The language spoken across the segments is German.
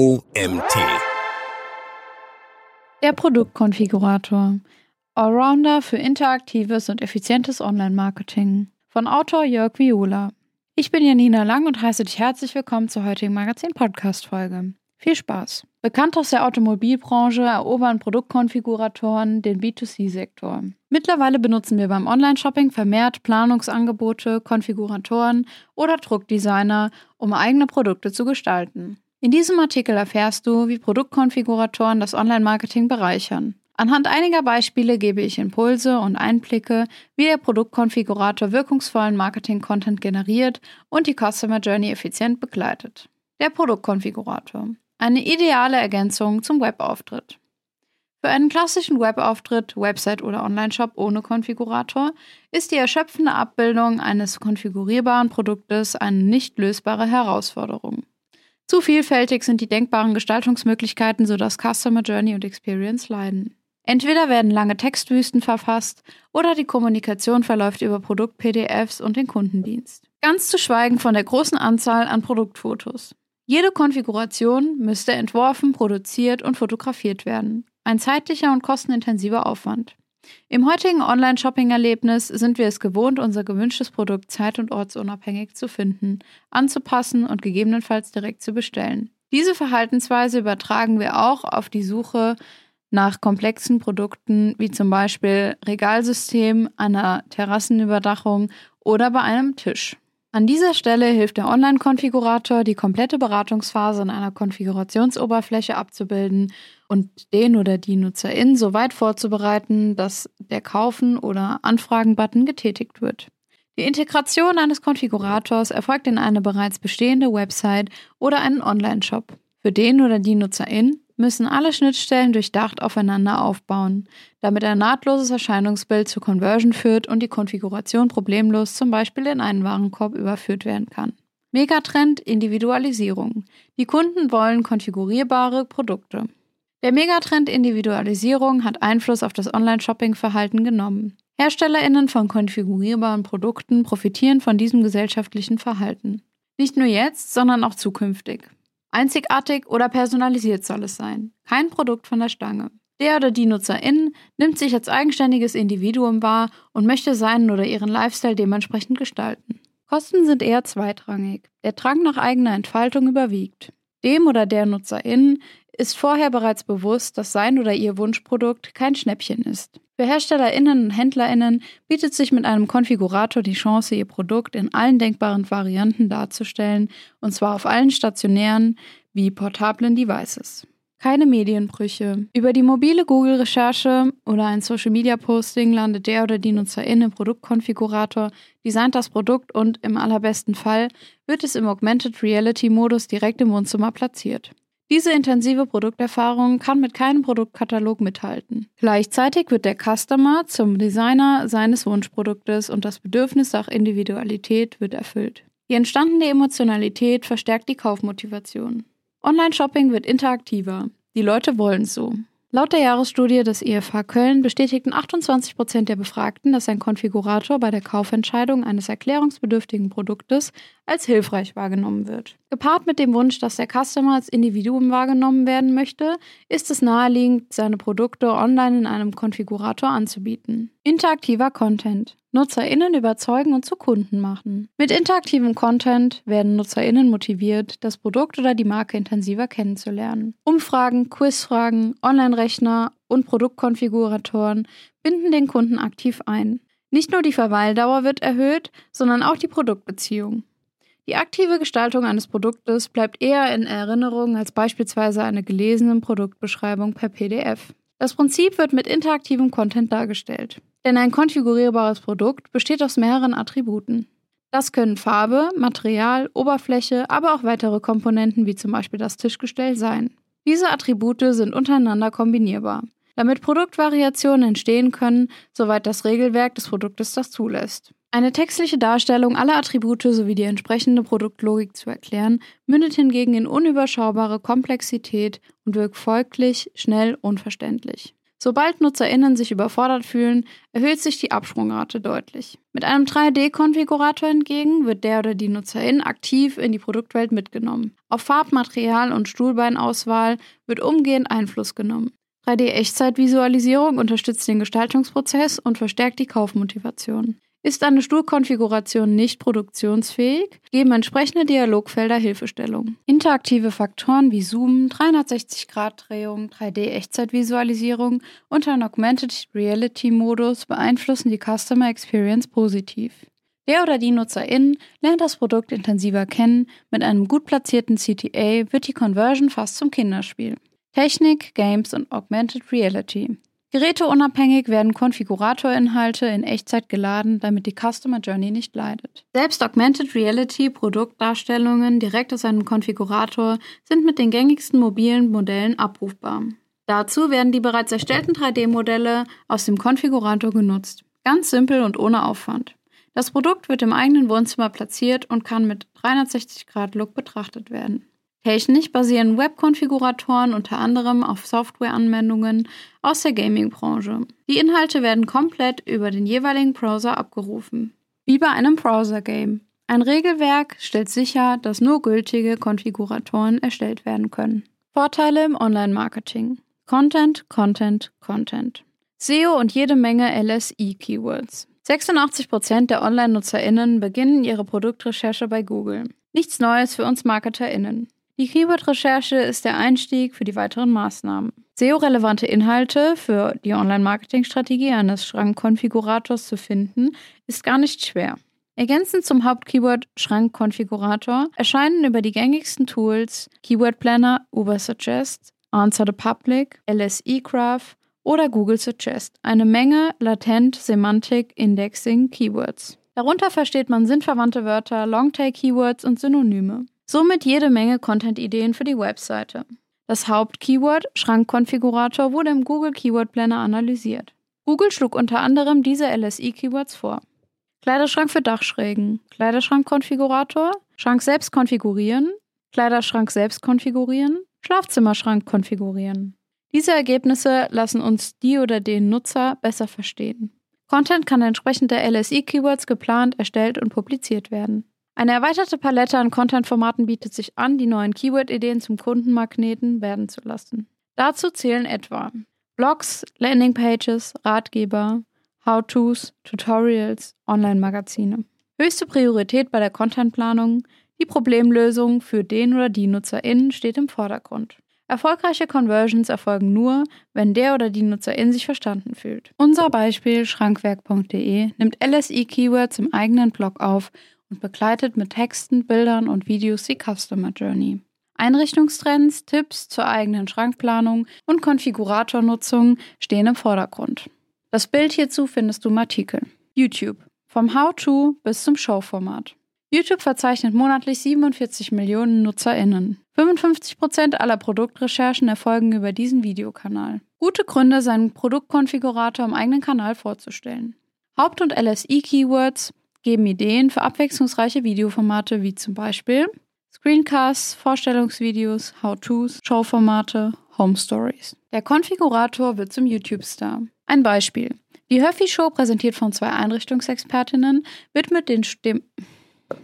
OMT. Der Produktkonfigurator. Allrounder für interaktives und effizientes Online-Marketing. Von Autor Jörg Viola. Ich bin Janina Lang und heiße dich herzlich willkommen zur heutigen Magazin-Podcast-Folge. Viel Spaß! Bekannt aus der Automobilbranche erobern Produktkonfiguratoren den B2C-Sektor. Mittlerweile benutzen wir beim Online-Shopping vermehrt Planungsangebote, Konfiguratoren oder Druckdesigner, um eigene Produkte zu gestalten. In diesem Artikel erfährst du, wie Produktkonfiguratoren das Online-Marketing bereichern. Anhand einiger Beispiele gebe ich Impulse und Einblicke, wie der Produktkonfigurator wirkungsvollen Marketing-Content generiert und die Customer Journey effizient begleitet. Der Produktkonfigurator. Eine ideale Ergänzung zum Webauftritt. Für einen klassischen Webauftritt, Website oder Onlineshop ohne Konfigurator ist die erschöpfende Abbildung eines konfigurierbaren Produktes eine nicht lösbare Herausforderung. Zu vielfältig sind die denkbaren Gestaltungsmöglichkeiten, sodass Customer Journey und Experience leiden. Entweder werden lange Textwüsten verfasst oder die Kommunikation verläuft über Produkt-PDFs und den Kundendienst. Ganz zu schweigen von der großen Anzahl an Produktfotos. Jede Konfiguration müsste entworfen, produziert und fotografiert werden. Ein zeitlicher und kostenintensiver Aufwand. Im heutigen Online-Shopping-Erlebnis sind wir es gewohnt, unser gewünschtes Produkt zeit- und ortsunabhängig zu finden, anzupassen und gegebenenfalls direkt zu bestellen. Diese Verhaltensweise übertragen wir auch auf die Suche nach komplexen Produkten wie zum Beispiel Regalsystem, einer Terrassenüberdachung oder bei einem Tisch. An dieser Stelle hilft der Online-Konfigurator, die komplette Beratungsphase in einer Konfigurationsoberfläche abzubilden und den oder die Nutzerin so weit vorzubereiten, dass der Kaufen- oder Anfragen-Button getätigt wird. Die Integration eines Konfigurators erfolgt in eine bereits bestehende Website oder einen Online-Shop. Für den oder die Nutzerin müssen alle Schnittstellen durchdacht aufeinander aufbauen, damit ein nahtloses Erscheinungsbild zur Conversion führt und die Konfiguration problemlos zum Beispiel in einen Warenkorb überführt werden kann. Megatrend Individualisierung. Die Kunden wollen konfigurierbare Produkte. Der Megatrend Individualisierung hat Einfluss auf das Online-Shopping-Verhalten genommen. HerstellerInnen von konfigurierbaren Produkten profitieren von diesem gesellschaftlichen Verhalten. Nicht nur jetzt, sondern auch zukünftig. Einzigartig oder personalisiert soll es sein. Kein Produkt von der Stange. Der oder die Nutzerin nimmt sich als eigenständiges Individuum wahr und möchte seinen oder ihren Lifestyle dementsprechend gestalten. Kosten sind eher zweitrangig. Der Drang nach eigener Entfaltung überwiegt. Dem oder der Nutzerin ist vorher bereits bewusst, dass sein oder ihr Wunschprodukt kein Schnäppchen ist. Für HerstellerInnen und HändlerInnen bietet sich mit einem Konfigurator die Chance, ihr Produkt in allen denkbaren Varianten darzustellen, und zwar auf allen stationären wie portablen Devices. Keine Medienbrüche. Über die mobile Google-Recherche oder ein Social-Media-Posting landet der oder die Nutzerin im Produktkonfigurator, designt das Produkt und im allerbesten Fall wird es im Augmented Reality-Modus direkt im Wohnzimmer platziert. Diese intensive Produkterfahrung kann mit keinem Produktkatalog mithalten. Gleichzeitig wird der Customer zum Designer seines Wunschproduktes und das Bedürfnis nach Individualität wird erfüllt. Die entstandene Emotionalität verstärkt die Kaufmotivation. Online-Shopping wird interaktiver. Die Leute wollen es so. Laut der Jahresstudie des IFH Köln bestätigten 28 Prozent der Befragten, dass ein Konfigurator bei der Kaufentscheidung eines erklärungsbedürftigen Produktes als hilfreich wahrgenommen wird. Gepaart mit dem Wunsch, dass der Customer als Individuum wahrgenommen werden möchte, ist es naheliegend, seine Produkte online in einem Konfigurator anzubieten. Interaktiver Content. NutzerInnen überzeugen und zu Kunden machen. Mit interaktivem Content werden NutzerInnen motiviert, das Produkt oder die Marke intensiver kennenzulernen. Umfragen, Quizfragen, Online-Rechner und Produktkonfiguratoren binden den Kunden aktiv ein. Nicht nur die Verweildauer wird erhöht, sondern auch die Produktbeziehung. Die aktive Gestaltung eines Produktes bleibt eher in Erinnerung als beispielsweise eine gelesene Produktbeschreibung per PDF. Das Prinzip wird mit interaktivem Content dargestellt. Denn ein konfigurierbares Produkt besteht aus mehreren Attributen. Das können Farbe, Material, Oberfläche, aber auch weitere Komponenten wie zum Beispiel das Tischgestell sein. Diese Attribute sind untereinander kombinierbar, damit Produktvariationen entstehen können, soweit das Regelwerk des Produktes das zulässt. Eine textliche Darstellung aller Attribute sowie die entsprechende Produktlogik zu erklären, mündet hingegen in unüberschaubare Komplexität und wirkt folglich schnell unverständlich. Sobald NutzerInnen sich überfordert fühlen, erhöht sich die Absprungrate deutlich. Mit einem 3D-Konfigurator hingegen wird der oder die Nutzerin aktiv in die Produktwelt mitgenommen. Auf Farbmaterial und Stuhlbeinauswahl wird umgehend Einfluss genommen. 3D-Echtzeitvisualisierung unterstützt den Gestaltungsprozess und verstärkt die Kaufmotivation. Ist eine Stuhlkonfiguration nicht produktionsfähig, geben entsprechende Dialogfelder Hilfestellung. Interaktive Faktoren wie Zoom, 360-Grad-Drehung, 3D-Echtzeitvisualisierung und ein Augmented Reality-Modus beeinflussen die Customer Experience positiv. Der oder die Nutzerin lernt das Produkt intensiver kennen. Mit einem gut platzierten CTA wird die Conversion fast zum Kinderspiel. Technik, Games und Augmented Reality. Geräteunabhängig werden Konfiguratorinhalte in Echtzeit geladen, damit die Customer Journey nicht leidet. Selbst Augmented Reality Produktdarstellungen direkt aus einem Konfigurator sind mit den gängigsten mobilen Modellen abrufbar. Dazu werden die bereits erstellten 3D-Modelle aus dem Konfigurator genutzt. Ganz simpel und ohne Aufwand. Das Produkt wird im eigenen Wohnzimmer platziert und kann mit 360-Grad-Look betrachtet werden. Technisch basieren Webkonfiguratoren unter anderem auf Softwareanwendungen aus der Gaming-Branche. Die Inhalte werden komplett über den jeweiligen Browser abgerufen. Wie bei einem Browser-Game. Ein Regelwerk stellt sicher, dass nur gültige Konfiguratoren erstellt werden können. Vorteile im Online-Marketing. Content, Content, Content. SEO und jede Menge LSI-Keywords. 86% der Online-NutzerInnen beginnen ihre Produktrecherche bei Google. Nichts Neues für uns MarketerInnen. Die Keyword-Recherche ist der Einstieg für die weiteren Maßnahmen. SEO-relevante Inhalte für die Online-Marketing-Strategie eines Schrankkonfigurators zu finden, ist gar nicht schwer. Ergänzend zum Hauptkeyword Schrankkonfigurator erscheinen über die gängigsten Tools Keyword Planner, Ubersuggest, Answer the Public, LSE Graph oder Google Suggest eine Menge latent Semantik Indexing Keywords. Darunter versteht man sinnverwandte Wörter, Longtail Keywords und Synonyme. Somit jede Menge Content-Ideen für die Webseite. Das Hauptkeyword Schrankkonfigurator wurde im Google Keyword Planner analysiert. Google schlug unter anderem diese LSI-Keywords vor. Kleiderschrank für Dachschrägen, Kleiderschrankkonfigurator, Schrank selbst konfigurieren, Kleiderschrank selbst konfigurieren, Schlafzimmerschrank konfigurieren. Diese Ergebnisse lassen uns die oder den Nutzer besser verstehen. Content kann entsprechend der LSI-Keywords geplant, erstellt und publiziert werden. Eine erweiterte Palette an Content-Formaten bietet sich an, die neuen Keyword-Ideen zum Kundenmagneten werden zu lassen. Dazu zählen etwa Blogs, Landingpages, Ratgeber, How-Tos, Tutorials, Online-Magazine. Höchste Priorität bei der Contentplanung, die Problemlösung für den oder die NutzerInnen steht im Vordergrund. Erfolgreiche Conversions erfolgen nur, wenn der oder die Nutzerin sich verstanden fühlt. Unser Beispiel schrankwerk.de nimmt LSI-Keywords im eigenen Blog auf und begleitet mit Texten, Bildern und Videos die Customer Journey. Einrichtungstrends, Tipps zur eigenen Schrankplanung und Konfiguratornutzung stehen im Vordergrund. Das Bild hierzu findest du im Artikel. YouTube. Vom How-To bis zum Showformat. YouTube verzeichnet monatlich 47 Millionen NutzerInnen. 55% aller Produktrecherchen erfolgen über diesen Videokanal. Gute Gründe, seinen Produktkonfigurator im eigenen Kanal vorzustellen. Haupt- und LSI-Keywords geben Ideen für abwechslungsreiche Videoformate wie zum Beispiel Screencasts, Vorstellungsvideos, How-Tos, Showformate, Home Stories. Der Konfigurator wird zum YouTube-Star. Ein Beispiel. Die Huffy Show, präsentiert von zwei Einrichtungsexpertinnen, wird mit den Stimmen.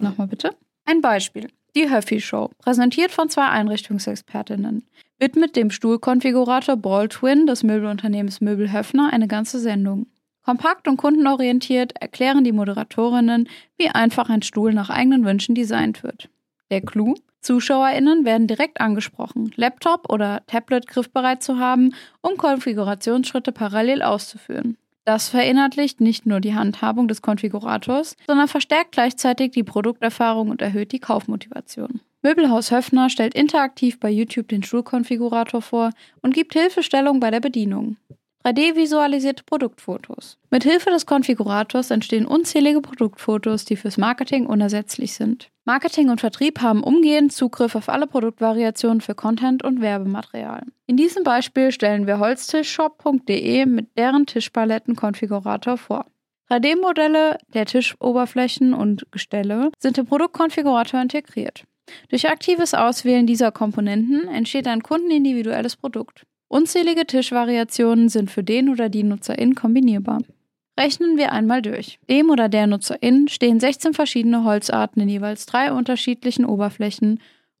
Nochmal bitte. Ein Beispiel. Die Huffy Show, präsentiert von zwei Einrichtungsexpertinnen, widmet dem Stuhlkonfigurator Ball Twin des Möbelunternehmens Möbel Höffner eine ganze Sendung. Kompakt und kundenorientiert erklären die Moderatorinnen, wie einfach ein Stuhl nach eigenen Wünschen designt wird. Der Clou? ZuschauerInnen werden direkt angesprochen, Laptop oder Tablet griffbereit zu haben, um Konfigurationsschritte parallel auszuführen. Das verinnerlicht nicht nur die Handhabung des Konfigurators, sondern verstärkt gleichzeitig die Produkterfahrung und erhöht die Kaufmotivation. Möbelhaus Höfner stellt interaktiv bei YouTube den Stuhlkonfigurator vor und gibt Hilfestellung bei der Bedienung. 3D-visualisierte Produktfotos. Mit Hilfe des Konfigurators entstehen unzählige Produktfotos, die fürs Marketing unersetzlich sind. Marketing und Vertrieb haben umgehend Zugriff auf alle Produktvariationen für Content und Werbematerial. In diesem Beispiel stellen wir holztischshop.de mit deren Tischpalettenkonfigurator vor. 3D-Modelle der Tischoberflächen und Gestelle sind im Produktkonfigurator integriert. Durch aktives Auswählen dieser Komponenten entsteht ein kundenindividuelles Produkt. Unzählige Tischvariationen sind für den oder die Nutzerin kombinierbar. Rechnen wir einmal durch. Dem oder der Nutzerin stehen 16 verschiedene Holzarten in jeweils drei unterschiedlichen Oberflächen,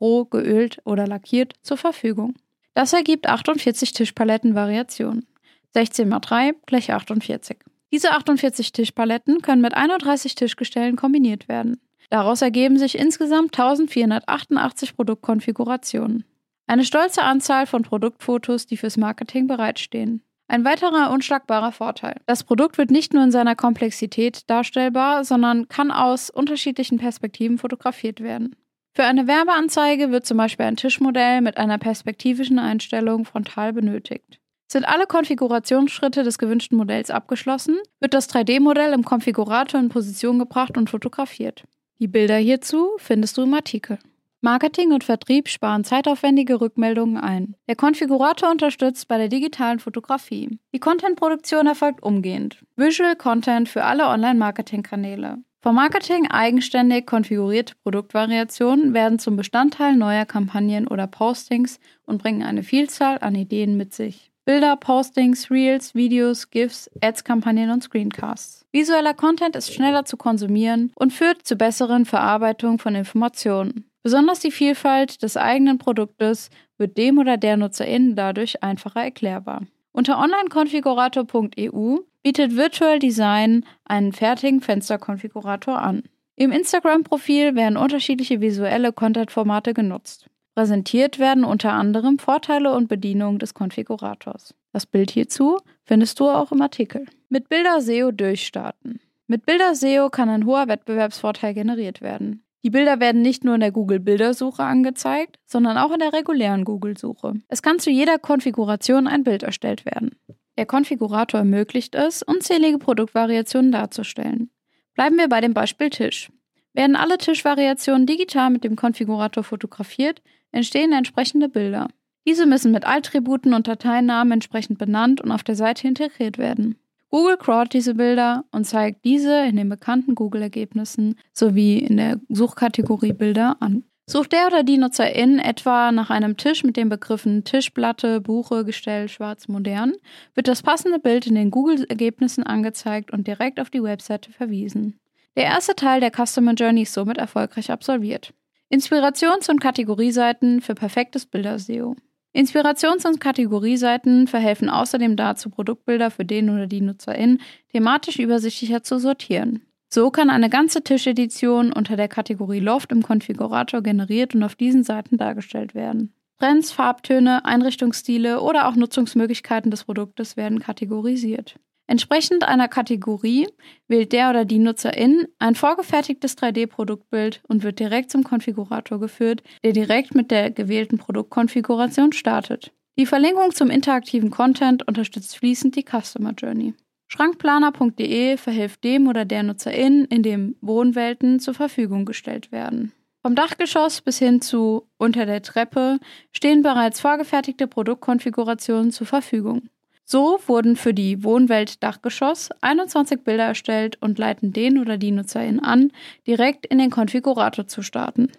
roh, geölt oder lackiert, zur Verfügung. Das ergibt 48 Tischpalettenvariationen. 16 mal 3 gleich 48. Diese 48 Tischpaletten können mit 31 Tischgestellen kombiniert werden. Daraus ergeben sich insgesamt 1488 Produktkonfigurationen. Eine stolze Anzahl von Produktfotos, die fürs Marketing bereitstehen. Ein weiterer unschlagbarer Vorteil. Das Produkt wird nicht nur in seiner Komplexität darstellbar, sondern kann aus unterschiedlichen Perspektiven fotografiert werden. Für eine Werbeanzeige wird zum Beispiel ein Tischmodell mit einer perspektivischen Einstellung frontal benötigt. Sind alle Konfigurationsschritte des gewünschten Modells abgeschlossen, wird das 3D-Modell im Konfigurator in Position gebracht und fotografiert. Die Bilder hierzu findest du im Artikel. Marketing und Vertrieb sparen zeitaufwendige Rückmeldungen ein. Der Konfigurator unterstützt bei der digitalen Fotografie. Die Contentproduktion erfolgt umgehend. Visual Content für alle Online-Marketing-Kanäle. Vom Marketing eigenständig konfigurierte Produktvariationen werden zum Bestandteil neuer Kampagnen oder Postings und bringen eine Vielzahl an Ideen mit sich. Bilder, Postings, Reels, Videos, GIFs, Ads-Kampagnen und Screencasts. Visueller Content ist schneller zu konsumieren und führt zu besseren Verarbeitung von Informationen. Besonders die Vielfalt des eigenen Produktes wird dem oder der Nutzerin dadurch einfacher erklärbar. Unter onlinekonfigurator.eu bietet Virtual Design einen fertigen Fensterkonfigurator an. Im Instagram-Profil werden unterschiedliche visuelle Content-Formate genutzt. Präsentiert werden unter anderem Vorteile und Bedienungen des Konfigurators. Das Bild hierzu findest du auch im Artikel. Mit Bilder SEO durchstarten. Mit Bilder SEO kann ein hoher Wettbewerbsvorteil generiert werden. Die Bilder werden nicht nur in der Google-Bildersuche angezeigt, sondern auch in der regulären Google-Suche. Es kann zu jeder Konfiguration ein Bild erstellt werden. Der Konfigurator ermöglicht es, unzählige Produktvariationen darzustellen. Bleiben wir bei dem Beispiel Tisch. Werden alle Tischvariationen digital mit dem Konfigurator fotografiert, entstehen entsprechende Bilder. Diese müssen mit Attributen und Dateinamen entsprechend benannt und auf der Seite integriert werden. Google crawlt diese Bilder und zeigt diese in den bekannten Google-Ergebnissen sowie in der Suchkategorie Bilder an. Sucht der oder die Nutzerin etwa nach einem Tisch mit den Begriffen Tischplatte, Buche, Gestell, Schwarz, Modern, wird das passende Bild in den Google-Ergebnissen angezeigt und direkt auf die Webseite verwiesen. Der erste Teil der Customer Journey ist somit erfolgreich absolviert. Inspirations- und Kategorieseiten für perfektes Bilder-SEO. Inspirations- und Kategorieseiten verhelfen außerdem dazu, Produktbilder für den oder die Nutzerin thematisch übersichtlicher zu sortieren. So kann eine ganze Tischedition unter der Kategorie Loft im Konfigurator generiert und auf diesen Seiten dargestellt werden. Trends, Farbtöne, Einrichtungsstile oder auch Nutzungsmöglichkeiten des Produktes werden kategorisiert. Entsprechend einer Kategorie wählt der oder die Nutzerin ein vorgefertigtes 3D-Produktbild und wird direkt zum Konfigurator geführt, der direkt mit der gewählten Produktkonfiguration startet. Die Verlinkung zum interaktiven Content unterstützt fließend die Customer Journey. Schrankplaner.de verhilft dem oder der Nutzerin, in dem Wohnwelten zur Verfügung gestellt werden. Vom Dachgeschoss bis hin zu unter der Treppe stehen bereits vorgefertigte Produktkonfigurationen zur Verfügung. So wurden für die Wohnwelt Dachgeschoss 21 Bilder erstellt und leiten den oder die Nutzerin an, direkt in den Konfigurator zu starten.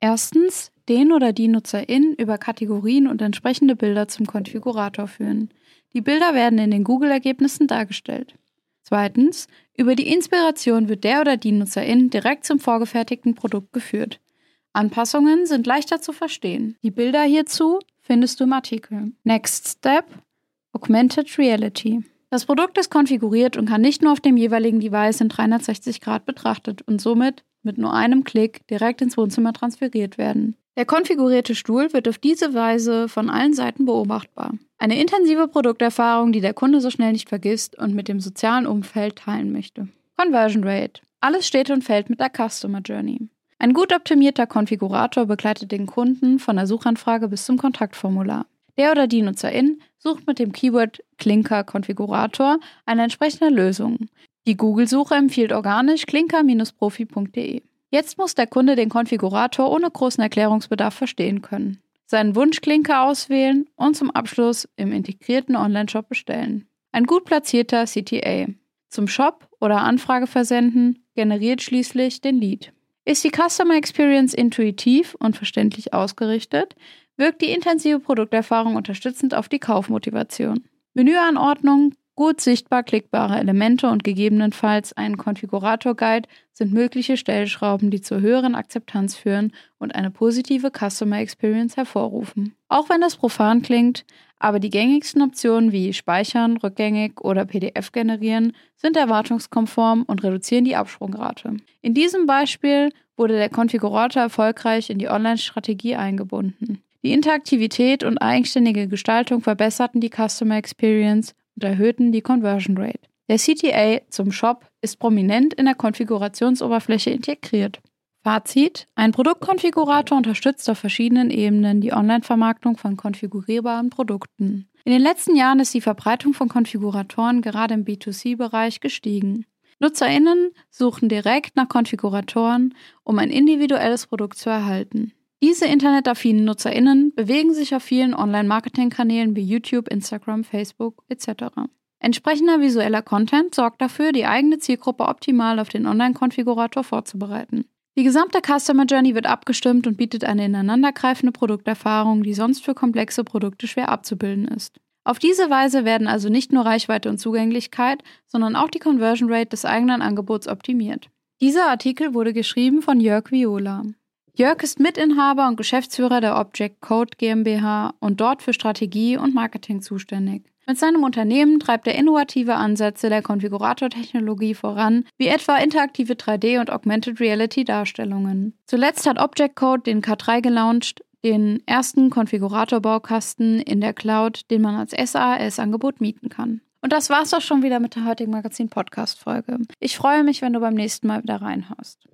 Erstens, den oder die Nutzerin über Kategorien und entsprechende Bilder zum Konfigurator führen. Die Bilder werden in den Google-Ergebnissen dargestellt. Zweitens, über die Inspiration wird der oder die Nutzerin direkt zum vorgefertigten Produkt geführt. Anpassungen sind leichter zu verstehen. Die Bilder hierzu findest du im Artikel. Next Step Augmented Reality. Das Produkt ist konfiguriert und kann nicht nur auf dem jeweiligen Device in 360 Grad betrachtet und somit mit nur einem Klick direkt ins Wohnzimmer transferiert werden. Der konfigurierte Stuhl wird auf diese Weise von allen Seiten beobachtbar. Eine intensive Produkterfahrung, die der Kunde so schnell nicht vergisst und mit dem sozialen Umfeld teilen möchte. Conversion Rate. Alles steht und fällt mit der Customer Journey. Ein gut optimierter Konfigurator begleitet den Kunden von der Suchanfrage bis zum Kontaktformular. Der oder die Nutzerin sucht mit dem Keyword Klinker Konfigurator eine entsprechende Lösung. Die Google-Suche empfiehlt organisch klinker-profi.de. Jetzt muss der Kunde den Konfigurator ohne großen Erklärungsbedarf verstehen können, seinen Wunschklinker auswählen und zum Abschluss im integrierten Online-Shop bestellen. Ein gut platzierter CTA. Zum Shop oder Anfrage versenden generiert schließlich den Lead. Ist die Customer Experience intuitiv und verständlich ausgerichtet, wirkt die intensive Produkterfahrung unterstützend auf die Kaufmotivation. Menüanordnung, gut sichtbar klickbare Elemente und gegebenenfalls ein Konfigurator-Guide sind mögliche Stellschrauben, die zur höheren Akzeptanz führen und eine positive Customer Experience hervorrufen. Auch wenn das profan klingt, aber die gängigsten Optionen wie Speichern, rückgängig oder PDF generieren sind erwartungskonform und reduzieren die Absprungrate. In diesem Beispiel wurde der Konfigurator erfolgreich in die Online-Strategie eingebunden. Die Interaktivität und eigenständige Gestaltung verbesserten die Customer Experience und erhöhten die Conversion Rate. Der CTA zum Shop ist prominent in der Konfigurationsoberfläche integriert. Fazit: Ein Produktkonfigurator unterstützt auf verschiedenen Ebenen die Online-Vermarktung von konfigurierbaren Produkten. In den letzten Jahren ist die Verbreitung von Konfiguratoren gerade im B2C-Bereich gestiegen. NutzerInnen suchen direkt nach Konfiguratoren, um ein individuelles Produkt zu erhalten. Diese internetaffinen NutzerInnen bewegen sich auf vielen Online-Marketing-Kanälen wie YouTube, Instagram, Facebook etc. Entsprechender visueller Content sorgt dafür, die eigene Zielgruppe optimal auf den Online-Konfigurator vorzubereiten. Die gesamte Customer Journey wird abgestimmt und bietet eine ineinandergreifende Produkterfahrung, die sonst für komplexe Produkte schwer abzubilden ist. Auf diese Weise werden also nicht nur Reichweite und Zugänglichkeit, sondern auch die Conversion Rate des eigenen Angebots optimiert. Dieser Artikel wurde geschrieben von Jörg Viola. Jörg ist Mitinhaber und Geschäftsführer der Object Code GmbH und dort für Strategie und Marketing zuständig. Mit seinem Unternehmen treibt er innovative Ansätze der Konfiguratortechnologie voran, wie etwa interaktive 3D- und Augmented Reality-Darstellungen. Zuletzt hat Object Code den K3 gelauncht, den ersten Konfigurator-Baukasten in der Cloud, den man als SAS-Angebot mieten kann. Und das war's doch schon wieder mit der heutigen Magazin-Podcast-Folge. Ich freue mich, wenn du beim nächsten Mal wieder reinhaust.